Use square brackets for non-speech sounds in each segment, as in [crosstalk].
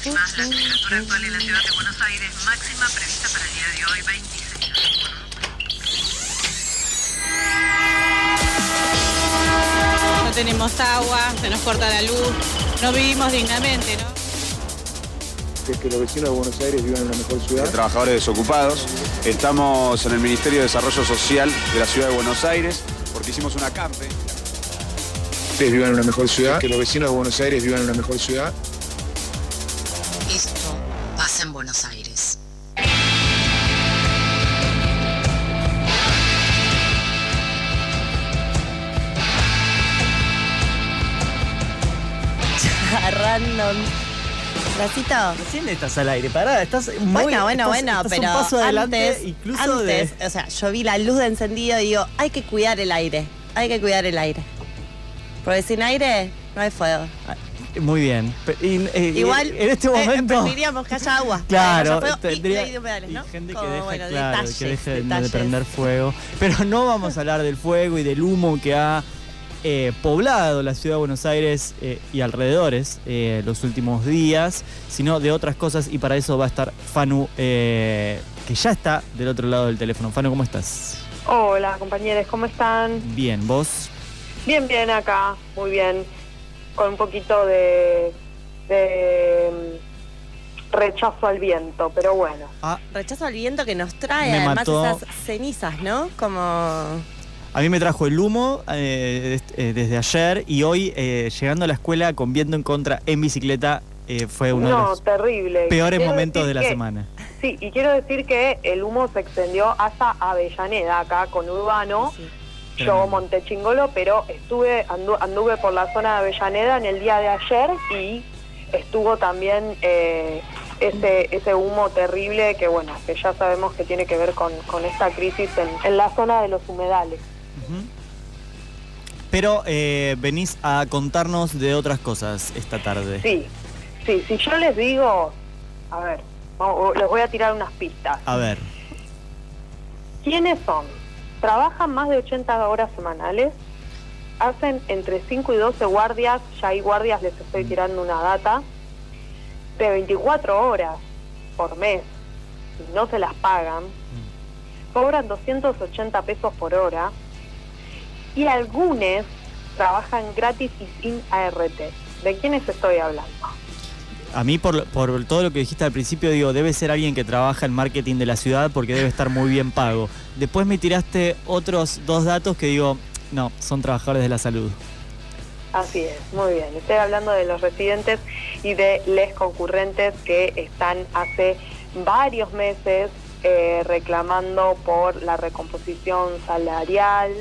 Además, la temperatura actual en la ciudad de Buenos Aires máxima prevista para el día de hoy 26. No tenemos agua, se nos corta la luz, no vivimos dignamente, ¿no? que, que los vecinos de Buenos Aires vivan en una mejor ciudad. de trabajadores desocupados. Estamos en el Ministerio de Desarrollo Social de la Ciudad de Buenos Aires porque hicimos una campe. Ustedes vivan en una mejor ciudad, que los vecinos de Buenos Aires vivan en una mejor ciudad. Buenos Aires. Random. ¿Racito? Recién estás al aire, pará, estás muy Bueno, bueno, estás- bueno, estás pero un paso adelante antes, incluso antes, de o sea, yo vi la luz de encendido y digo, hay que cuidar el aire, hay que cuidar el aire. Porque sin aire no hay fuego. Muy bien. Y, eh, Igual en este eh, momento preferiríamos que haya agua. [laughs] Claro, haya fuego tendría- humedales, ¿no? gente que deja bueno, claro, detalles, que deje de- prender fuego. Pero no vamos a hablar del fuego y del humo que ha eh, poblado la ciudad de Buenos Aires eh, y alrededores eh, los últimos días, sino de otras cosas y para eso va a estar Fanu, eh, que ya está del otro lado del teléfono. Fanu, ¿cómo estás? Hola compañeros, ¿cómo están? Bien, ¿vos? Bien, bien acá, muy bien, con un poquito de, de mm, rechazo al viento, pero bueno. Ah, Rechazo al viento que nos trae Me además mató. esas cenizas, ¿no? Como A mí me trajo el humo eh, eh, desde ayer y hoy eh, llegando a la escuela con viento en contra en bicicleta eh, fue uno de los terrible. peores Quiero momentos de la que- semana. Sí, y quiero decir que el humo se extendió hasta Avellaneda, acá con Urbano. sí. Yo Tremendo. monté chingolo, pero estuve andu- anduve por la zona de Avellaneda en el día de ayer y estuvo también eh, ese, ese humo terrible que, bueno, que ya sabemos que tiene que ver con, con esta crisis en, en la zona de los humedales. Pero eh, venís a contarnos de otras cosas esta tarde. Sí, sí, si yo les digo, a ver, les voy a tirar unas pistas. A ver, ¿Quiénes son? Trabajan más de 80 horas semanales, hacen entre 5 y 12 guardias, ya hay guardias, les estoy tirando una data, de 24 horas por mes, y no se las pagan, cobran 280 pesos por hora, y algunos trabajan gratis y sin ART. ¿De quiénes estoy hablando? A mí por, por todo lo que dijiste al principio digo, debe ser alguien que trabaja en marketing de la ciudad porque debe estar muy bien pago. Después me tiraste otros dos datos que digo, no, son trabajadores de la salud. Así es, muy bien. Estoy hablando de los residentes y de les concurrentes que están hace varios meses eh, reclamando por la recomposición salarial.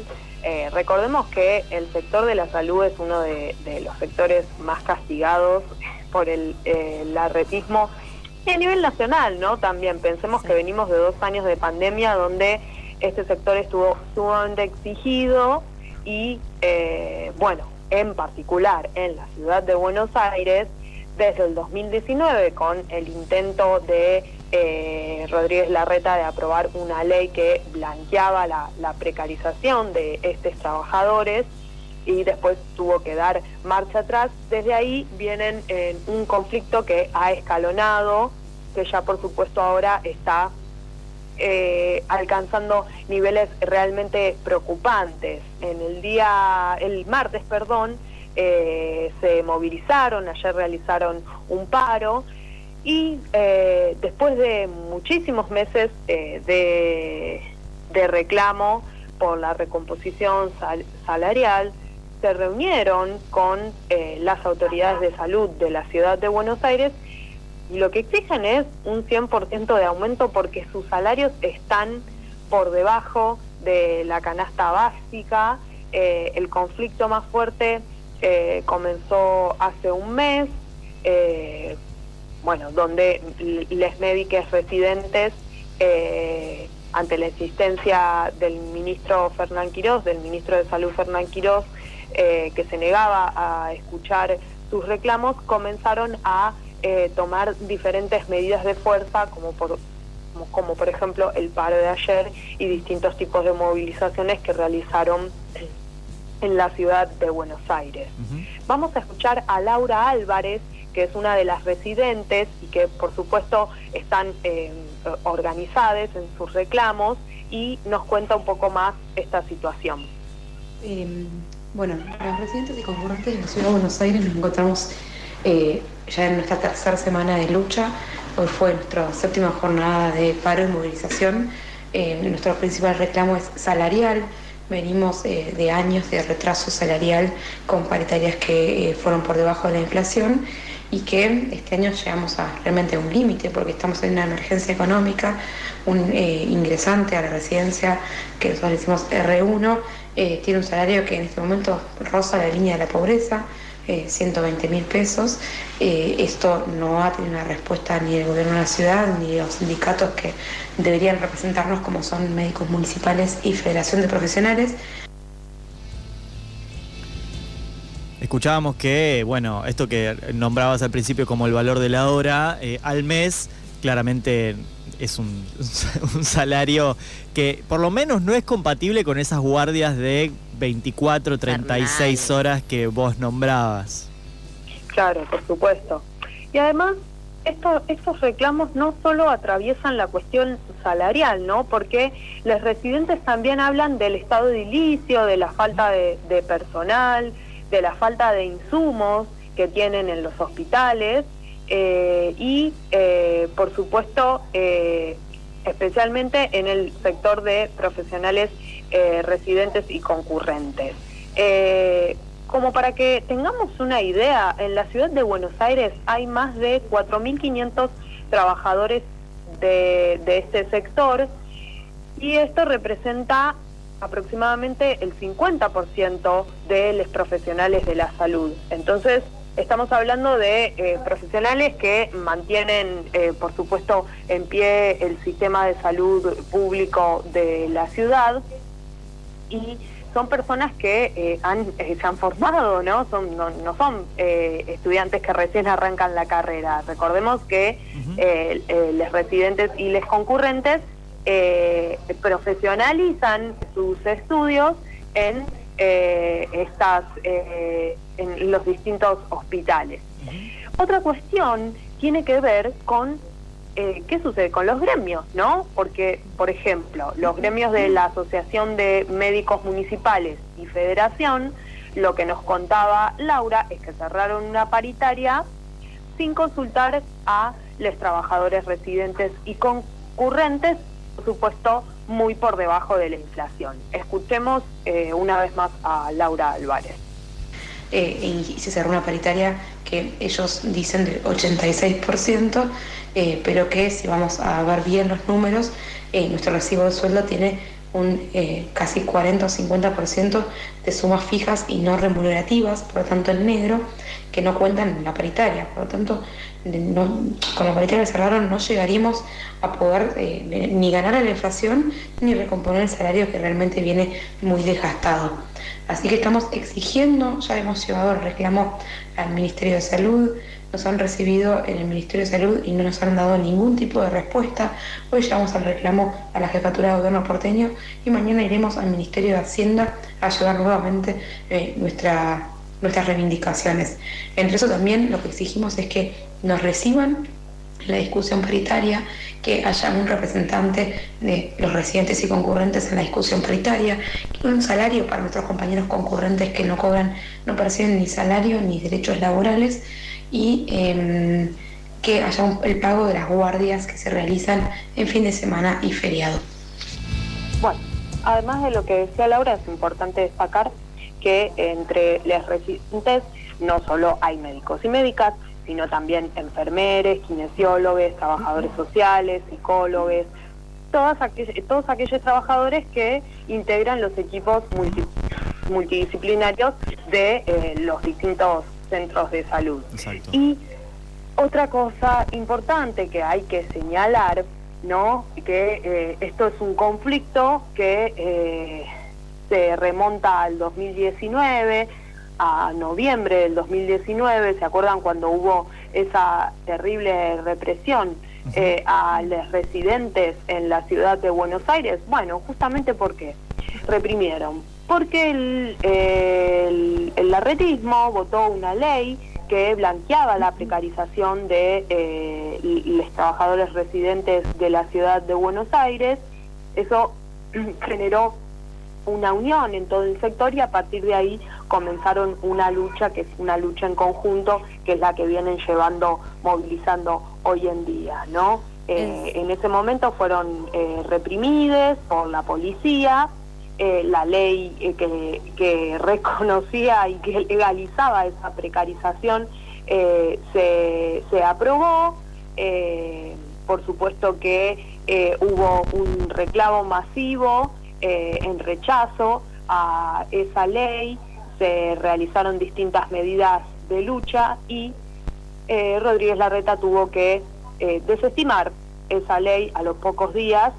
Eh, recordemos que el sector de la salud es uno de, de los sectores más castigados por el, eh, el arretismo. Y a nivel nacional, ¿no? También pensemos que venimos de dos años de pandemia donde este sector estuvo sumamente exigido y, eh, bueno, en particular en la ciudad de Buenos Aires, desde el 2019 con el intento de eh, Rodríguez Larreta de aprobar una ley que blanqueaba la, la precarización de estos trabajadores y después tuvo que dar marcha atrás. Desde ahí vienen en un conflicto que ha escalonado, que ya por supuesto ahora está eh, alcanzando niveles realmente preocupantes. En el día, el martes, perdón, eh, se movilizaron, ayer realizaron un paro y eh, después de muchísimos meses eh, de, de reclamo por la recomposición sal- salarial, se reunieron con eh, las autoridades de salud de la ciudad de Buenos Aires y lo que exigen es un 100% de aumento porque sus salarios están por debajo de la canasta básica. Eh, el conflicto más fuerte eh, comenzó hace un mes, bueno, donde les médicos residentes, ante la insistencia del ministro Fernán Quirós, del ministro de Salud Fernán Quirós, eh, que se negaba a escuchar sus reclamos, comenzaron a eh, tomar diferentes medidas de fuerza, como por, como, como por ejemplo el paro de ayer y distintos tipos de movilizaciones que realizaron en la ciudad de Buenos Aires. Vamos a escuchar a Laura Álvarez, que es una de las residentes y que por supuesto están eh, organizadas en sus reclamos y nos cuenta un poco más esta situación. Eh, bueno, los residentes y concurrentes de la Ciudad de Buenos Aires nos encontramos eh, ya en nuestra tercera semana de lucha. Hoy fue nuestra séptima jornada de paro y movilización. Eh, nuestro principal reclamo es salarial. Venimos eh, de años de retraso salarial con paritarias que fueron por debajo de la inflación y que este año llegamos a realmente un límite porque estamos en una emergencia económica, un eh, ingresante a la residencia que nosotros decimos R1 eh, tiene un salario que en este momento roza la línea de la pobreza, eh, 120 mil pesos. Eh, esto no ha tenido una respuesta ni del gobierno de la ciudad ni de los sindicatos que deberían representarnos como son médicos municipales y Federación de Profesionales. Escuchábamos que, bueno, esto que nombrabas al principio como el valor de la hora, eh, al mes claramente es un, [laughs] un salario que por lo menos no es compatible con esas guardias de 24, 36 Infernal. horas que vos nombrabas. Claro, por supuesto. Y además, esto- estos reclamos no solo atraviesan la cuestión salarial, ¿no? Porque los residentes también hablan del estado edilicio, de la falta de, de personal, de la falta de insumos que tienen en los hospitales eh, y, eh, por supuesto, eh, especialmente en el sector de profesionales residentes y concurrentes. Como para que tengamos una idea, en la ciudad de Buenos Aires hay más de 4.500 trabajadores de, de este sector y esto representa aproximadamente el 50% de los profesionales de la salud. Entonces, estamos hablando de eh, profesionales que mantienen, eh, por supuesto, en pie el sistema de salud público de la ciudad y son personas que eh, han, se han formado, ¿no? Son, no, no son eh, estudiantes que recién arrancan la carrera. Recordemos que eh, los residentes y los concurrentes eh, profesionalizan sus estudios en eh, estas eh, en los distintos hospitales. Otra cuestión tiene que ver con qué sucede con los gremios, ¿no? Porque, por ejemplo, los gremios de la Asociación de Médicos Municipales y Federación, lo que nos contaba Laura es que cerraron una paritaria sin consultar a los trabajadores residentes y concurrentes, por supuesto, muy por debajo de la inflación. Escuchemos eh, una vez más a Laura Álvarez. eh, y se cerró una paritaria que ellos dicen del 86%, eh, pero que si vamos a ver bien los números, eh, nuestro recibo de sueldo tiene un eh, casi 40 o 50% de sumas fijas y no remunerativas, por lo tanto en negro, que no cuentan en la paritaria. Por lo tanto, no- con la paritaria cerraron no llegaríamos a poder eh, ni ganar a la inflación ni recomponer el salario que realmente viene muy desgastado. Así que estamos exigiendo, ya hemos llevado el reclamo al Ministerio de Salud, nos han recibido en el Ministerio de Salud y no nos han dado ningún tipo de respuesta. Hoy llevamos el reclamo a la Jefatura de Gobierno porteño y mañana iremos al Ministerio de Hacienda a llevar nuevamente eh, nuestra, nuestras reivindicaciones. Entre eso también lo que exigimos es que nos reciban la discusión paritaria, que haya un representante de los residentes y concurrentes en la discusión paritaria, un salario para nuestros compañeros concurrentes que no cobran, no perciben ni salario ni derechos laborales, y eh, que haya un- el pago de las guardias que se realizan en fin de semana y feriado. Bueno, además de lo que decía Laura, es importante destacar que entre los residentes no solo hay médicos y médicas, sino también enfermeros, kinesiólogos, trabajadores sociales, psicólogos, todas aquell- todos aquellos trabajadores que integran los equipos multi- multidisciplinarios de eh, los distintos centros de salud. Exacto. Y otra cosa importante que hay que señalar, ¿no? Que eh, esto es un conflicto que eh, se remonta al 2019, a noviembre del 2019, ¿se acuerdan cuando hubo esa terrible represión eh, a los residentes en la ciudad de Buenos Aires? Bueno, justamente porque reprimieron. Porque el, el, el larretismo votó una ley que blanqueaba la precarización de eh, los trabajadores residentes de la ciudad de Buenos Aires. Eso [clears throat] generó una unión en todo el sector y a partir de ahí comenzaron una lucha que es una lucha en conjunto que es la que vienen llevando movilizando hoy en día no eh, en ese momento fueron eh, reprimidos por la policía eh, la ley eh, que, que, reconocía y que legalizaba esa precarización eh, se, se, aprobó. por supuesto que hubo un reclamo masivo en rechazo a esa ley, se realizaron distintas medidas de lucha y Rodríguez Larreta tuvo que desestimar esa ley a los pocos días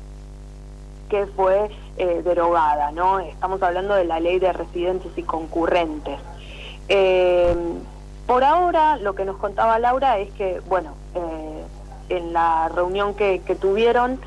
que fue eh, derogada, ¿no? Estamos hablando de la ley de residentes y concurrentes. Eh, por ahora, lo que nos contaba Laura es que, bueno, eh, en la reunión que, tuvieron,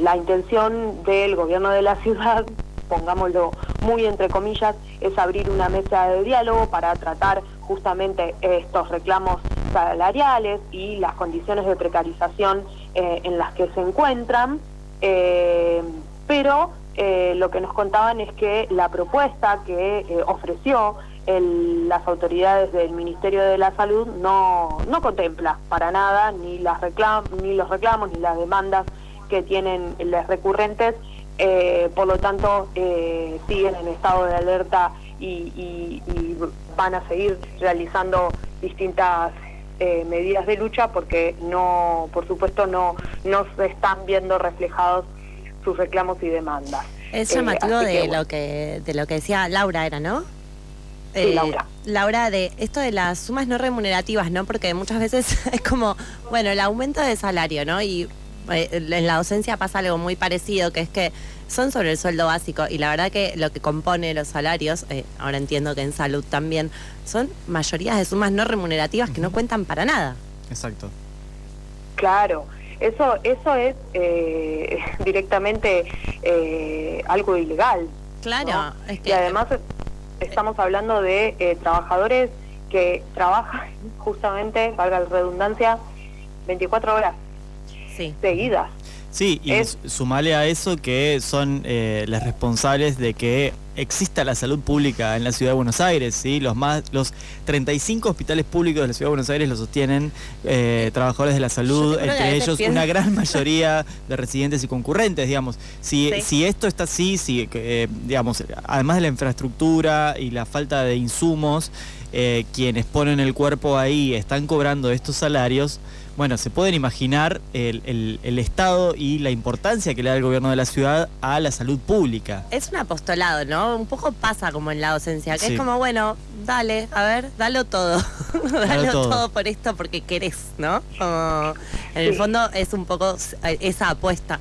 la intención del gobierno de la ciudad, [laughs] pongámoslo muy entre comillas, es abrir una mesa de diálogo para tratar justamente estos reclamos salariales y las condiciones de precarización eh, en las que se encuentran, eh, pero eh, lo que nos contaban es que la propuesta que ofreció las autoridades del Ministerio de la Salud no, no contempla para nada ni, las reclam ni los reclamos ni las demandas que tienen las recurrentes, por lo tanto siguen en estado de alerta y van a seguir realizando distintas eh, medidas de lucha porque no, por supuesto, no, no se están viendo reflejados sus reclamos y demandas. Es llamativo eh, de lo que de lo que decía Laura era, ¿no? Sí, eh, Laura. Laura, de esto de las sumas no remunerativas, ¿no? Porque muchas veces [laughs] es como, bueno, el aumento de salario, ¿no? Y en la docencia pasa algo muy parecido, que es que son sobre el sueldo básico y la verdad que lo que compone los salarios, eh, ahora entiendo que en salud también, son mayorías de sumas no remunerativas que no cuentan para nada. Exacto. Claro, eso, eso es eh, [laughs] directamente eh, algo ilegal. Claro, y además estamos hablando de trabajadores que trabajan [laughs] justamente, valga la redundancia, 24 horas seguidas. Sí, y sumale a eso que son eh, las responsables de que exista la salud pública en la ciudad de Buenos Aires, ¿sí? Los más los 35 hospitales públicos de la ciudad de Buenos Aires los sostienen eh, trabajadores de la salud, entre ellos una gran mayoría de residentes y concurrentes, digamos. Si, si esto está así, si eh, digamos, además de la infraestructura y la falta de insumos, quienes ponen el cuerpo ahí están cobrando estos salarios, bueno, se pueden imaginar el, estado y la importancia que le da el gobierno de la ciudad a la salud pública. Es un apostolado, ¿no? Un poco pasa como en la docencia, que es como, bueno, dale, a ver, dalo todo. [laughs] dalo todo. por esto porque querés, ¿no? en el fondo es un poco esa apuesta.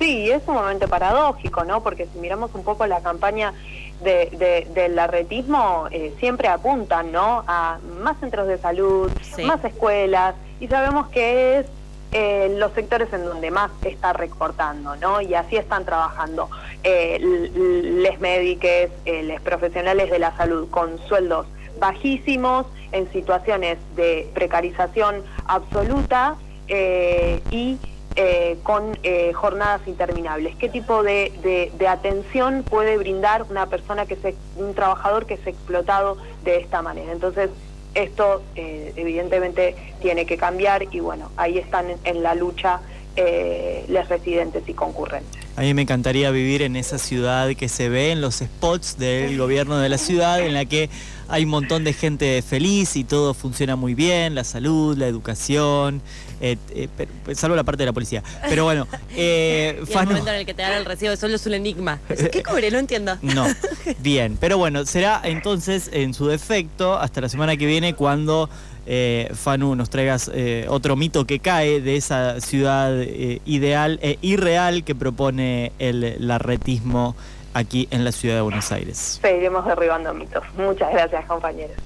Sí, es sumamente paradójico, ¿no? Porque si miramos un poco la campaña de, del arretismo, eh, siempre apuntan, ¿no? A más centros de salud, más escuelas, y sabemos que es eh, los sectores en donde más está recortando, ¿no? Y así están trabajando eh, les médicos, eh, los profesionales de la salud con sueldos bajísimos, en situaciones de precarización absoluta y con jornadas interminables. ¿Qué tipo de, de, atención puede brindar una persona que se, un trabajador que es explotado de esta manera? Entonces, esto eh, evidentemente tiene que cambiar y bueno, ahí están en, la lucha eh, los residentes y concurrentes. A mí me encantaría vivir en esa ciudad que se ve en los spots del gobierno de la ciudad, en la que hay un montón de gente feliz y todo funciona muy bien, la salud, la educación, eh, eh, pues, salvo la parte de la policía. Pero bueno, [laughs] eh, y el momento en el que te dan el recibo solo es un enigma. ¿Qué cobre? No entiendo. No, [laughs] bien. Pero bueno, será entonces en su defecto hasta la semana que viene cuando eh, Fanu, nos traigas eh, otro mito que cae de esa ciudad eh, ideal e irreal que propone el larretismo aquí en la ciudad de Buenos Aires. Seguiremos derribando mitos. Muchas gracias, compañeros.